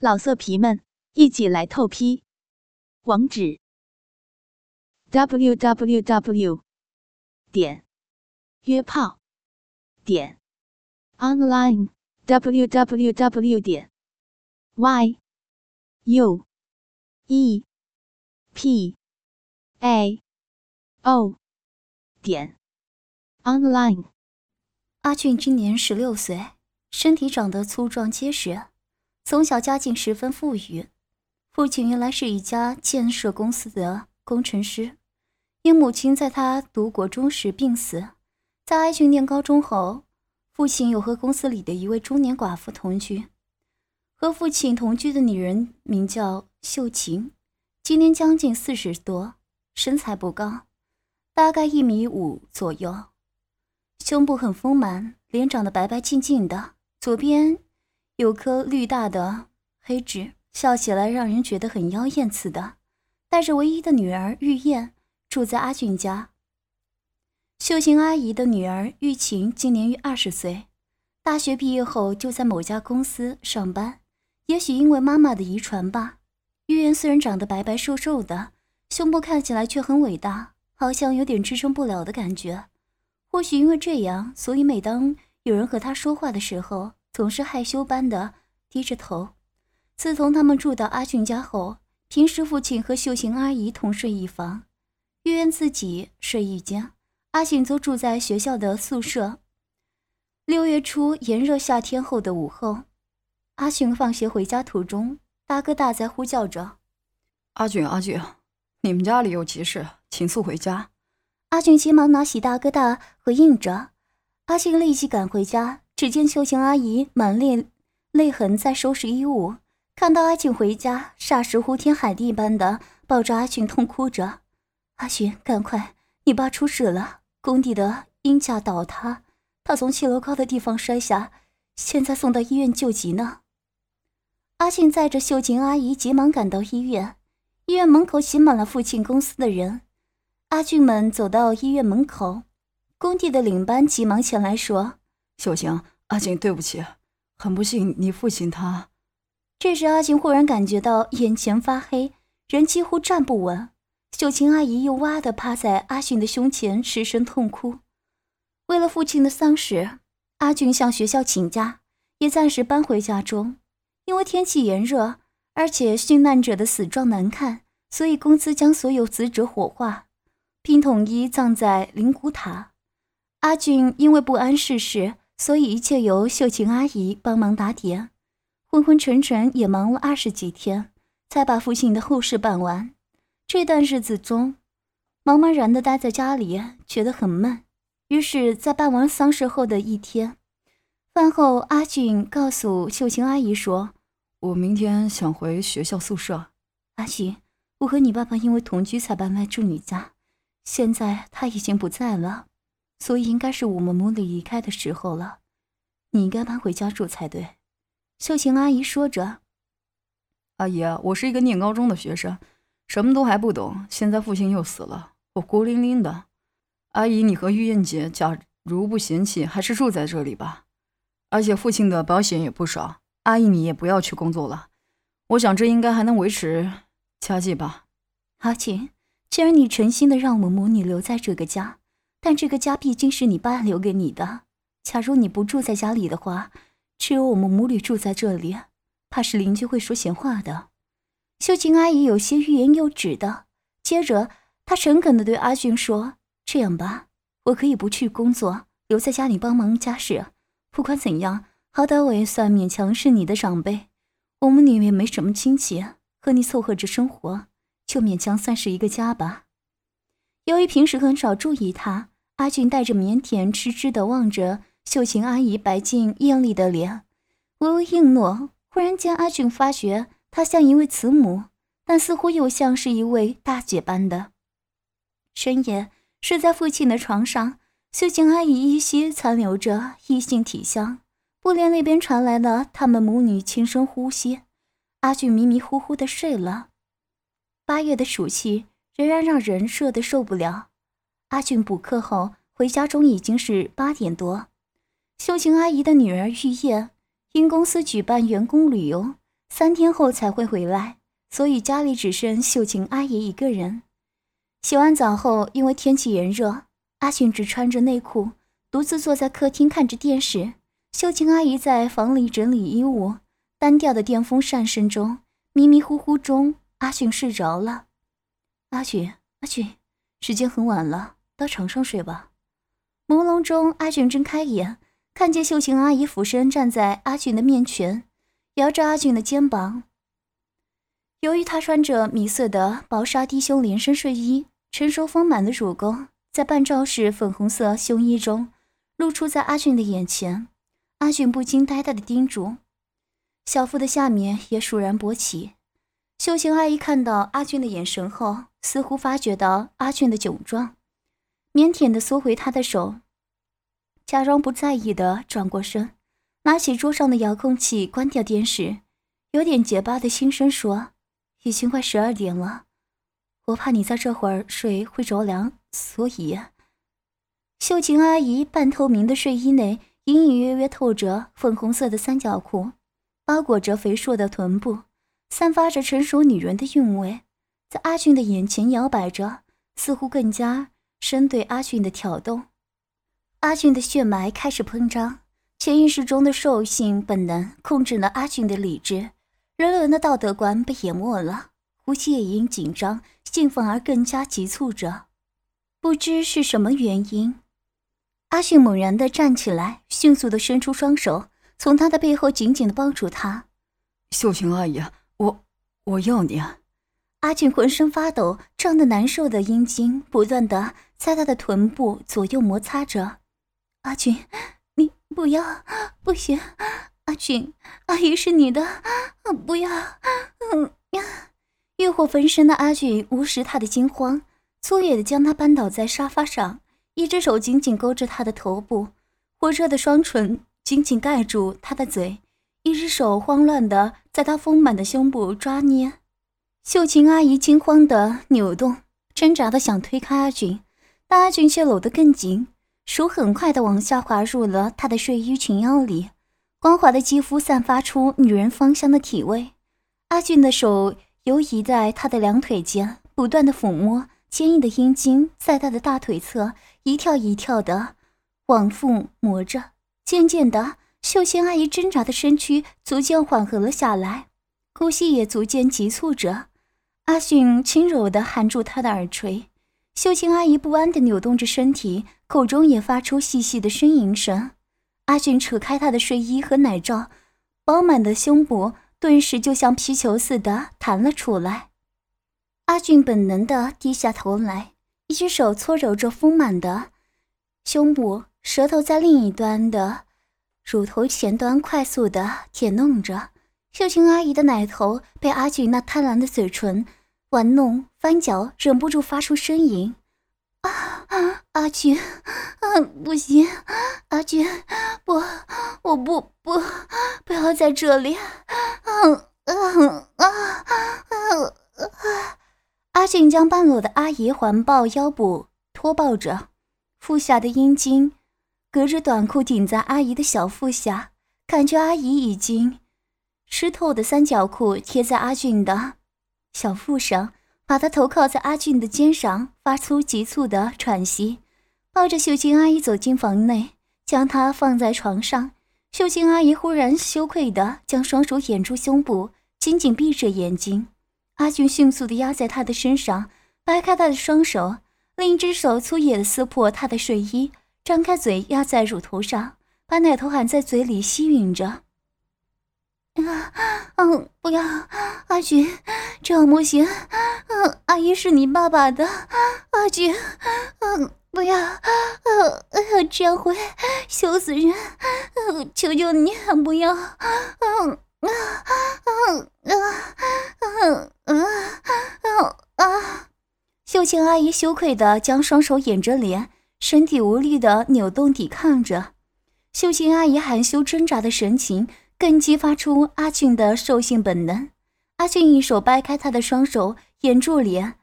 老色皮们，一起来透批！网址：w w w 点约炮点 online w w w 点 y u e p a o 点 online。阿俊今年十六岁，身体长得粗壮结实。从小家境十分富裕，父亲原来是一家建设公司的工程师，因母亲在他读国中时病死。在阿俊念高中后，父亲又和公司里的一位中年寡妇同居。和父亲同居的女人名叫秀琴，今年将近四十多，身材不高，大概一米五左右，胸部很丰满，脸长得白白净净的，左边。有颗绿大的黑痣，笑起来让人觉得很妖艳似的。带着唯一的女儿玉燕住在阿俊家。秀琴阿姨的女儿玉琴今年约二十岁，大学毕业后就在某家公司上班。也许因为妈妈的遗传吧，玉燕虽然长得白白瘦瘦的，胸部看起来却很伟大，好像有点支撑不了的感觉。或许因为这样，所以每当有人和她说话的时候，总是害羞般的低着头。自从他们住到阿俊家后，平时父亲和秀琴阿姨同睡一房，月圆自己睡一间，阿俊则住在学校的宿舍。六月初炎热夏天后的午后，阿俊放学回家途中，大哥大在呼叫着：“阿俊，阿俊，你们家里有急事，请速回家。”阿俊急忙拿起大哥大回应着，阿俊立即赶回家。只见秀琴阿姨满脸泪痕，在收拾衣物。看到阿俊回家，霎时呼天喊地般的抱着阿俊痛哭着：“阿俊，赶快，你爸出事了，工地的鹰架倒塌，他从七楼高的地方摔下，现在送到医院救急呢。”阿俊载着秀琴阿姨急忙赶到医院，医院门口挤满了父亲公司的人。阿俊们走到医院门口，工地的领班急忙前来说。秀琴，阿静，对不起，很不幸，你父亲他……这时，阿静忽然感觉到眼前发黑，人几乎站不稳。秀琴阿姨又哇的趴在阿俊的胸前，失声痛哭。为了父亲的丧事，阿俊向学校请假，也暂时搬回家中。因为天气炎热，而且殉难者的死状难看，所以公司将所有死者火化，并统一葬在灵骨塔。阿俊因为不谙世事。所以一切由秀琴阿姨帮忙打点，昏昏沉沉也忙了二十几天，才把父亲的后事办完。这段日子中，茫茫然的待在家里，觉得很闷。于是，在办完丧事后的一天，饭后，阿俊告诉秀琴阿姨说：“我明天想回学校宿舍。”阿俊，我和你爸爸因为同居才搬来住你家，现在他已经不在了。所以应该是我们母女离开的时候了，你应该搬回家住才对。”秀琴阿姨说着。“阿姨，我是一个念高中的学生，什么都还不懂。现在父亲又死了，我孤零零的。阿姨，你和玉燕姐假如不嫌弃，还是住在这里吧。而且父亲的保险也不少。阿姨，你也不要去工作了，我想这应该还能维持家计吧。”阿琴，既然你诚心的让我们母女留在这个家。但这个家毕竟是你爸留给你的。假如你不住在家里的话，只有我们母女住在这里，怕是邻居会说闲话的。秀琴阿姨有些欲言又止的。接着，她诚恳地对阿俊说：“这样吧，我可以不去工作，留在家里帮忙家事。不管怎样，好歹我也算勉强是你的长辈。我们里面没什么亲戚，和你凑合着生活，就勉强算是一个家吧。”由于平时很少注意他，阿俊带着腼腆、痴痴地望着秀琴阿姨白净艳丽的脸，微微应诺。忽然间，阿俊发觉她像一位慈母，但似乎又像是一位大姐般的。深夜睡在父亲的床上，秀琴阿姨依稀残留着异性体香，布帘那边传来了他们母女轻声呼吸。阿俊迷迷糊糊地睡了。八月的暑气。仍然让人热得受不了。阿俊补课后回家中已经是八点多。秀琴阿姨的女儿玉叶因公司举办员工旅游，三天后才会回来，所以家里只剩秀琴阿姨一个人。洗完澡后，因为天气炎热，阿俊只穿着内裤，独自坐在客厅看着电视。秀琴阿姨在房里整理衣物，单调的电风扇声中，迷迷糊糊中，阿俊睡着了。阿俊，阿俊，时间很晚了，到床上睡吧。朦胧中，阿俊睁开眼，看见秀琴阿姨俯身站在阿俊的面前，摇着阿俊的肩膀。由于她穿着米色的薄纱低胸连身睡衣，成熟丰满的乳沟在半罩式粉红色胸衣中露出在阿俊的眼前。阿俊不禁呆呆的盯住，小腹的下面也倏然勃起。秀琴阿姨看到阿俊的眼神后，似乎发觉到阿俊的窘状，腼腆的缩回他的手，假装不在意的转过身，拿起桌上的遥控器关掉电视，有点结巴的轻声说：“已经快十二点了，我怕你在这会儿睡会着凉，所以……”秀琴阿姨半透明的睡衣内。隐隐约约透着粉红色的三角裤，包裹着肥硕的臀部，散发着成熟女人的韵味，在阿俊的眼前摇摆着，似乎更加深对阿俊的挑逗。阿俊的血脉开始膨胀，潜意识中的兽性本能控制了阿俊的理智，人伦的道德观被淹没了，呼吸也因紧张、兴奋而更加急促着。不知是什么原因。阿俊猛然的站起来，迅速的伸出双手，从他的背后紧紧的抱住他。秀琴阿姨，我我要你。阿俊浑身发抖，胀得难受的阴茎不断的在他的臀部左右摩擦着。阿俊，你不要，不行！阿俊，阿姨是你的，不要！嗯呀！欲火焚身的阿俊无视他的惊慌，粗野的将他扳倒在沙发上。一只手紧紧勾着他的头部，火热的双唇紧紧盖住他的嘴，一只手慌乱的在他丰满的胸部抓捏。秀琴阿姨惊慌的扭动，挣扎的想推开阿俊，但阿俊却搂得更紧，手很快的往下滑入了他的睡衣裙腰里，光滑的肌肤散发出女人芳香的体味。阿俊的手游移在他的两腿间，不断的抚摸。坚硬的阴茎在他的大腿侧一跳一跳的往复磨着，渐渐的，秀仙阿姨挣扎的身躯逐渐缓和了下来，呼吸也逐渐急促着。阿俊轻柔的含住她的耳垂，秀琴阿姨不安地扭动着身体，口中也发出细细的呻吟声。阿俊扯开她的睡衣和奶罩，饱满的胸脯顿时就像皮球似的弹了出来。阿俊本能地低下头来，一只手搓揉着丰满的胸部，舌头在另一端的乳头前端快速地舔弄着。秀琴阿姨的奶头被阿俊那贪婪的嘴唇玩弄翻脚，忍不住发出呻吟。啊，阿俊，啊，不行，阿俊，不，我不不，不要在这里，啊啊啊啊啊！阿俊将半裸的阿姨环抱腰部，托抱着，腹下的阴茎隔着短裤顶在阿姨的小腹下，感觉阿姨已经湿透的三角裤贴在阿俊的小腹上，把他头靠在阿俊的肩上，发出急促的喘息。抱着秀琴阿姨走进房内，将她放在床上。秀琴阿姨忽然羞愧地将双手掩住胸部，紧紧闭着眼睛。阿俊迅速地压在她的身上，掰开她的双手，另一只手粗野地撕破她的睡衣，张开嘴压在乳头上，把奶头含在嘴里吸吮着。啊，嗯，不要，阿俊，这样不行。嗯，阿姨是你爸爸的，阿俊，嗯，不要，呃，这样会羞死人。求求你，不要，嗯。啊啊啊啊啊啊啊！秀琴阿姨羞愧的将双手掩着脸，身体无力的扭动抵抗着。秀琴阿姨含羞挣扎的神情，更激发出阿俊的兽性本能。阿俊一手掰开她的双手，掩住脸，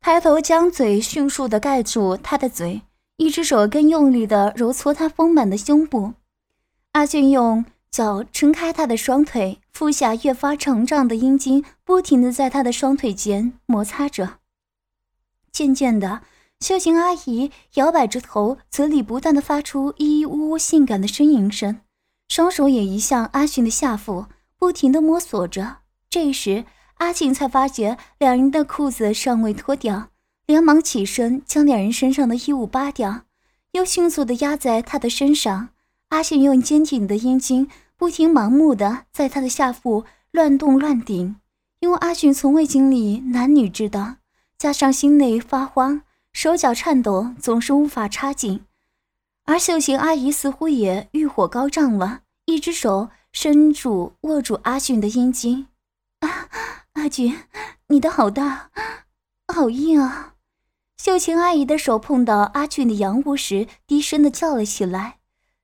抬头将嘴迅速的盖住她的嘴，一只手更用力的揉搓她丰满的胸部。阿俊用。脚撑开他的双腿，腹下越发成长的阴茎不停的在他的双腿间摩擦着。渐渐的，秀琴阿姨摇摆着头，嘴里不断的发出咿咿呜呜性感的呻吟声，双手也移向阿俊的下腹，不停的摸索着。这时，阿俊才发觉两人的裤子尚未脱掉，连忙起身将两人身上的衣物扒掉，又迅速的压在他的身上。阿信用坚挺的阴茎不停盲目的在他的下腹乱动乱顶，因为阿俊从未经历男女之道，加上心内发慌，手脚颤抖，总是无法插进。而秀琴阿姨似乎也欲火高涨了，一只手伸住握住阿俊的阴茎。啊，阿俊，你的好大，好硬啊！秀琴阿姨的手碰到阿俊的阳物时，低声的叫了起来。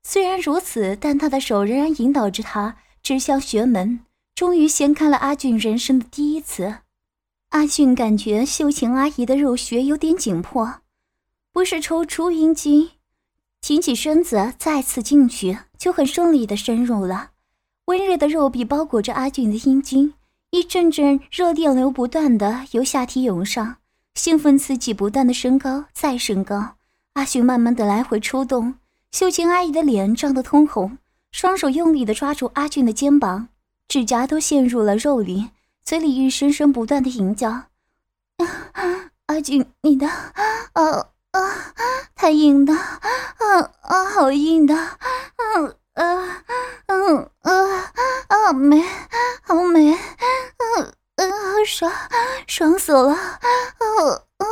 虽然如此，但她的手仍然引导着他指向穴门，终于掀开了阿俊人生的第一次。阿俊感觉秀琴阿姨的肉穴有点紧迫，不是抽出阴茎，挺起身子再次进去，就很顺利的深入了。温热的肉壁包裹着阿俊的阴茎，一阵阵热电流不断的由下体涌上，兴奋刺激不断的升高再升高。阿俊慢慢的来回抽动。秀琴阿姨的脸涨得通红，双手用力地抓住阿俊的肩膀，指甲都陷入了肉里，嘴里一声声不断的吟叫：“ 阿俊，你的啊啊，太硬的，啊啊，好硬的，嗯啊嗯啊啊美，好美，嗯嗯，爽爽死了，啊啊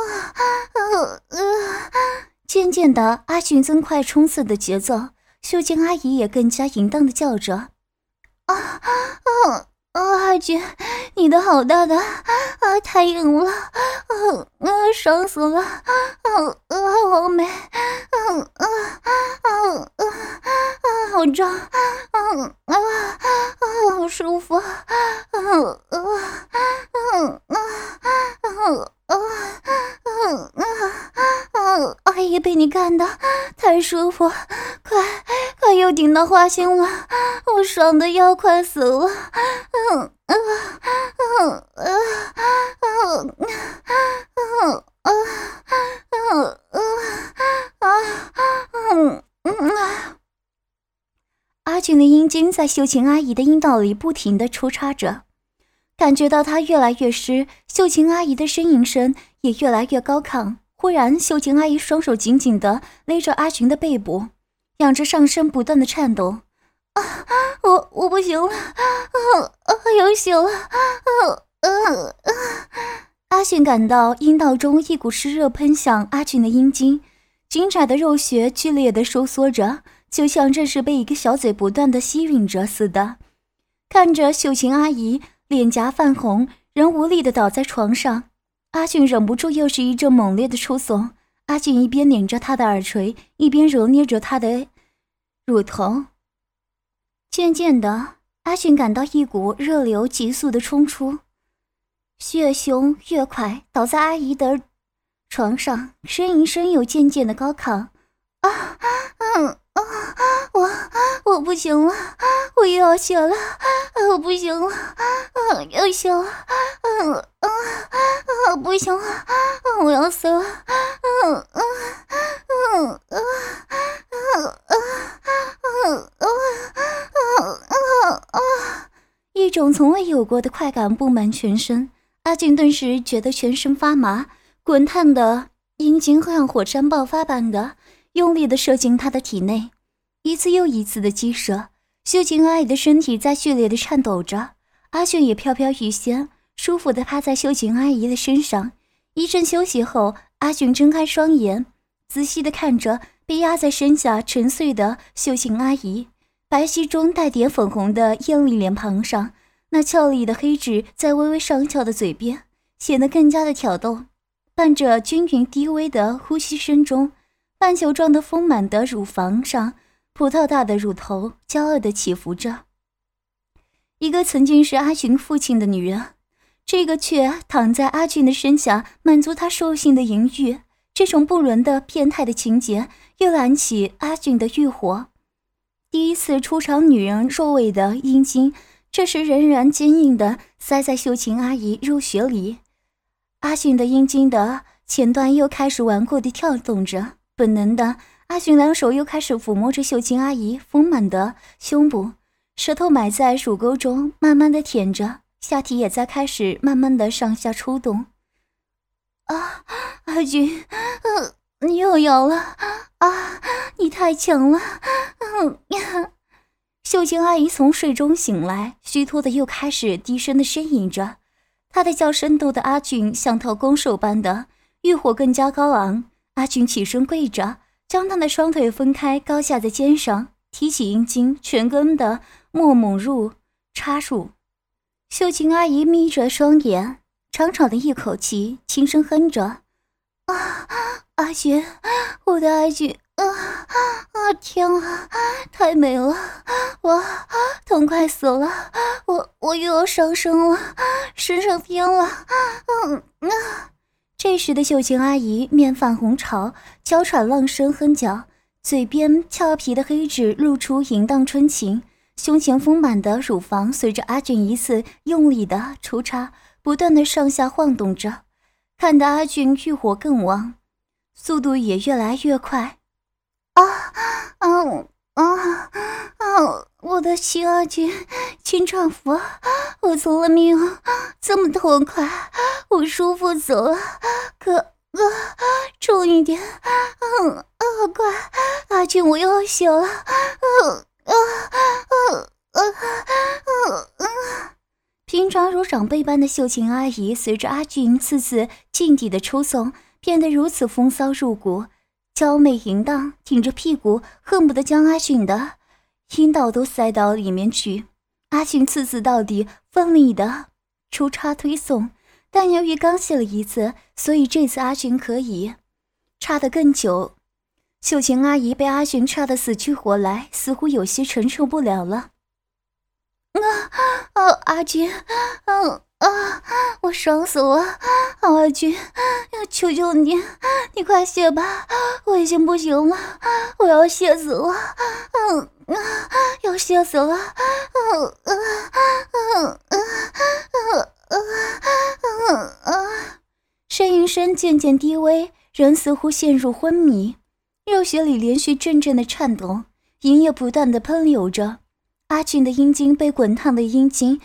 啊啊！”渐渐的，阿俊增快冲刺的节奏，秀静阿姨也更加淫荡的叫着：“啊啊啊！阿俊，你的好大的啊，太硬了，啊啊，爽死了，啊啊，好美，啊啊啊啊啊，好胀，啊啊啊，好舒服，啊啊啊啊啊！”啊啊啊啊！阿姨被你干的太舒服，快快又顶到花心了，我爽的要快死了！嗯啊啊啊啊啊啊啊啊啊啊！阿俊的阴茎在秀琴阿姨的阴道里不停的抽插着。感觉到他越来越湿，秀琴阿姨的呻吟声也越来越高亢。忽然，秀琴阿姨双手紧紧地勒着阿群的背部，仰着上身不断的颤抖。啊，我我不行了，啊啊，有血了，啊啊啊！阿群感到阴道中一股湿热喷向阿群的阴茎，紧窄的肉穴剧烈的收缩着，就像这是被一个小嘴不断的吸吮着似的。看着秀琴阿姨。脸颊泛红，仍无力的倒在床上。阿俊忍不住又是一阵猛烈的抽耸。阿俊一边拧着他的耳垂，一边揉捏着他的乳头。渐渐的，阿俊感到一股热流急速的冲出，血胸越快，倒在阿姨的床上，呻吟声又渐渐的高亢。啊，嗯。啊！我我不行了，我又要血了，我不行了，啊，要血了，嗯啊啊，不行了，我要死了，嗯嗯嗯啊啊啊啊啊啊啊！一种从未有过的快感布满全身，阿俊顿时觉得全身发麻，滚烫的阴茎像火山爆发般的。用力的射进他的体内，一次又一次的激射。秀琴阿姨的身体在剧烈的颤抖着，阿俊也飘飘欲仙，舒服的趴在秀琴阿姨的身上。一阵休息后，阿俊睁开双眼，仔细的看着被压在身下沉睡的秀琴阿姨，白皙中带点粉红的艳丽脸庞上，那俏丽的黑痣在微微上翘的嘴边显得更加的挑逗，伴着均匀低微的呼吸声中。半球状的丰满的乳房上，葡萄大的乳头骄傲地起伏着。一个曾经是阿群父亲的女人，这个却躺在阿俊的身下，满足他兽性的淫欲。这种不伦的变态的情节，又燃起阿俊的欲火。第一次出场女人肉味的阴茎，这时仍然坚硬的塞在秀琴阿姨入穴里。阿俊的阴茎的前端又开始顽固地跳动着，本能的，阿俊两手又开始抚摸着秀琴阿姨丰满的胸部，舌头埋在乳沟中，慢慢的舔着，下体也在开始慢慢的上下抽动。啊，阿俊，嗯，你又摇了，啊，你太强了，嗯呀！秀琴阿姨从睡中醒来，虚脱的又开始低声的呻吟着。她的叫声逗得阿俊像头公兽般的欲火更加高昂。阿俊起身跪着，将他的双腿分开，高架在肩上，提起阴茎，全根的没猛入插入。秀琴阿姨眯着双眼，长长的一口气，轻声哼着：“啊，阿俊，我的阿俊。”啊啊！天啊，太美了！我痛快死了！我我又要上升了，升上天了！嗯啊！这时的秀琴阿姨面泛红潮，娇喘浪声哼叫，嘴边俏皮的黑痣露出淫荡春情，胸前丰满的乳房随着阿俊一次用力的抽插，不断的上下晃动着，看得阿俊欲火更旺，速度也越来越快。啊啊啊啊！我的亲阿俊，亲丈夫，我从来没有这么痛快，我舒服死了。哥哥，重一点，嗯啊，快，阿俊，我要醒了。嗯啊啊啊啊啊！平常如长辈般的秀琴阿姨，随着阿俊次次劲地的抽送，变得如此风骚入骨。娇媚淫荡，挺着屁股，恨不得将阿俊的阴道都塞到里面去。阿俊次次到底，奋力的出差推送，但由于刚泄了一次，所以这次阿俊可以插得更久。秀琴阿姨被阿俊插得死去活来，似乎有些承受不了了。啊啊，阿俊，嗯。啊！啊我爽死了，阿俊，求求你，你快卸吧，我已经不行了，我要卸死了，嗯啊，要卸死了，嗯嗯嗯嗯嗯嗯嗯呻吟声渐渐低微，人似乎陷入昏迷，肉血里连续阵阵的颤动，银液不断的喷流着，阿俊的阴茎被滚烫的阴茎。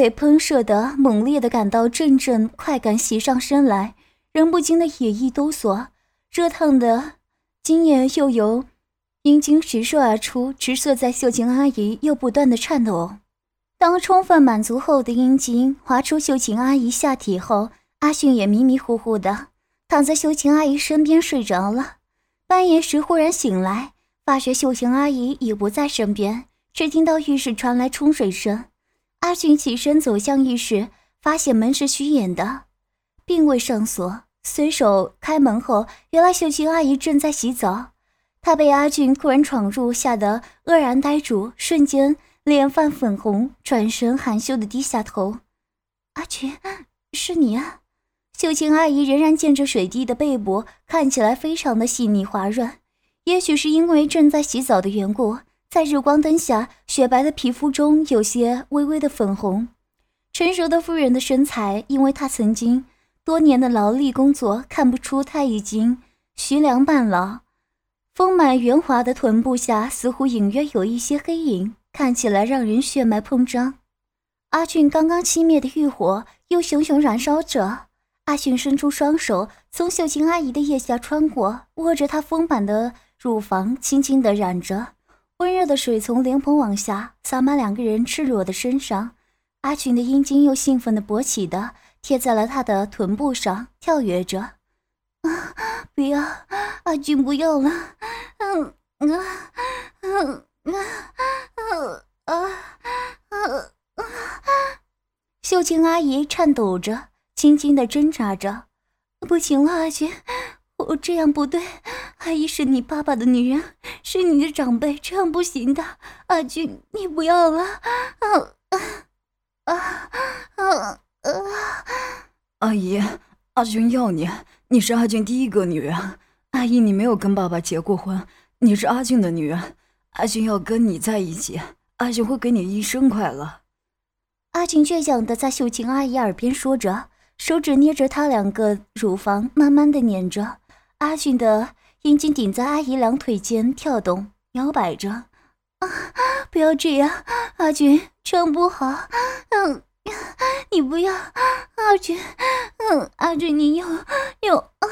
被喷射的猛烈的感到阵阵快感袭上身来，人不禁的也一哆嗦，热烫的精液又由阴茎直射而出，直射在秀琴阿姨又不断的颤抖。当充分满足后的阴茎滑出秀琴阿姨下体后，阿迅也迷迷糊糊的躺在秀琴阿姨身边睡着了。半夜时忽然醒来，发觉秀琴阿姨已不在身边，只听到浴室传来冲水声。阿俊起身走向浴室，发现门是虚掩的，并未上锁。随手开门后，原来秀琴阿姨正在洗澡。她被阿俊突然闯入，吓得愕然呆住，瞬间脸泛粉红，转身含羞的低下头：“阿俊，是你啊！”秀琴阿姨仍然见着水滴的背部，看起来非常的细腻滑润。也许是因为正在洗澡的缘故。在日光灯下，雪白的皮肤中有些微微的粉红。成熟的妇人的身材，因为她曾经多年的劳力工作，看不出她已经徐凉半老。丰满圆滑的臀部下，似乎隐约有一些黑影，看起来让人血脉膨胀。阿俊刚刚熄灭的欲火又熊熊燃烧着。阿俊伸出双手，从秀琴阿姨的腋下穿过，握着她丰满的乳房，轻轻地染着。温热的水从莲蓬往下洒满两个人赤裸的身上，阿群的阴茎又兴奋的勃起的贴在了他的臀部上，跳跃着。啊，不要，阿俊不要了。嗯啊啊啊啊啊啊！秀琴阿姨颤抖着，轻轻的挣扎着。不行了，阿俊。我这样不对，阿姨是你爸爸的女人，是你的长辈，这样不行的。阿俊，你不要了！啊啊啊啊！阿姨，阿俊要你，你是阿俊第一个女人。阿姨，你没有跟爸爸结过婚，你是阿俊的女人。阿俊要跟你在一起，阿俊会给你一生快乐。阿俊倔强的在秀琴阿姨耳边说着，手指捏着她两个乳房，慢慢的捻着。阿俊的阴茎顶在阿姨两腿间跳动摇摆着。啊，不要这样，阿俊，这样不好。嗯，你不要，阿俊。嗯，阿俊，你有有啊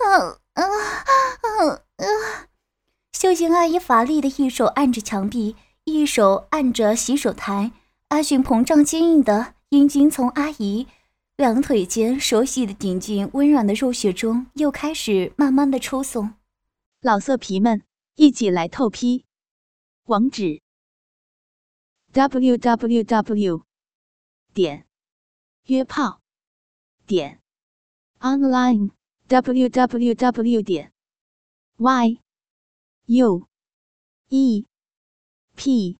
啊啊啊啊！秀琴阿姨乏力的一手按着墙壁，一手按着洗手台。阿俊膨胀坚硬的阴茎从阿姨两腿间熟悉的顶进温软的肉穴中，又开始慢慢的抽送。老色皮们，一起来透批！网址：w w w 点约炮点 online w w w 点 y u e p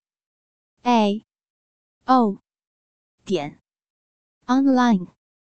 a o 点 online。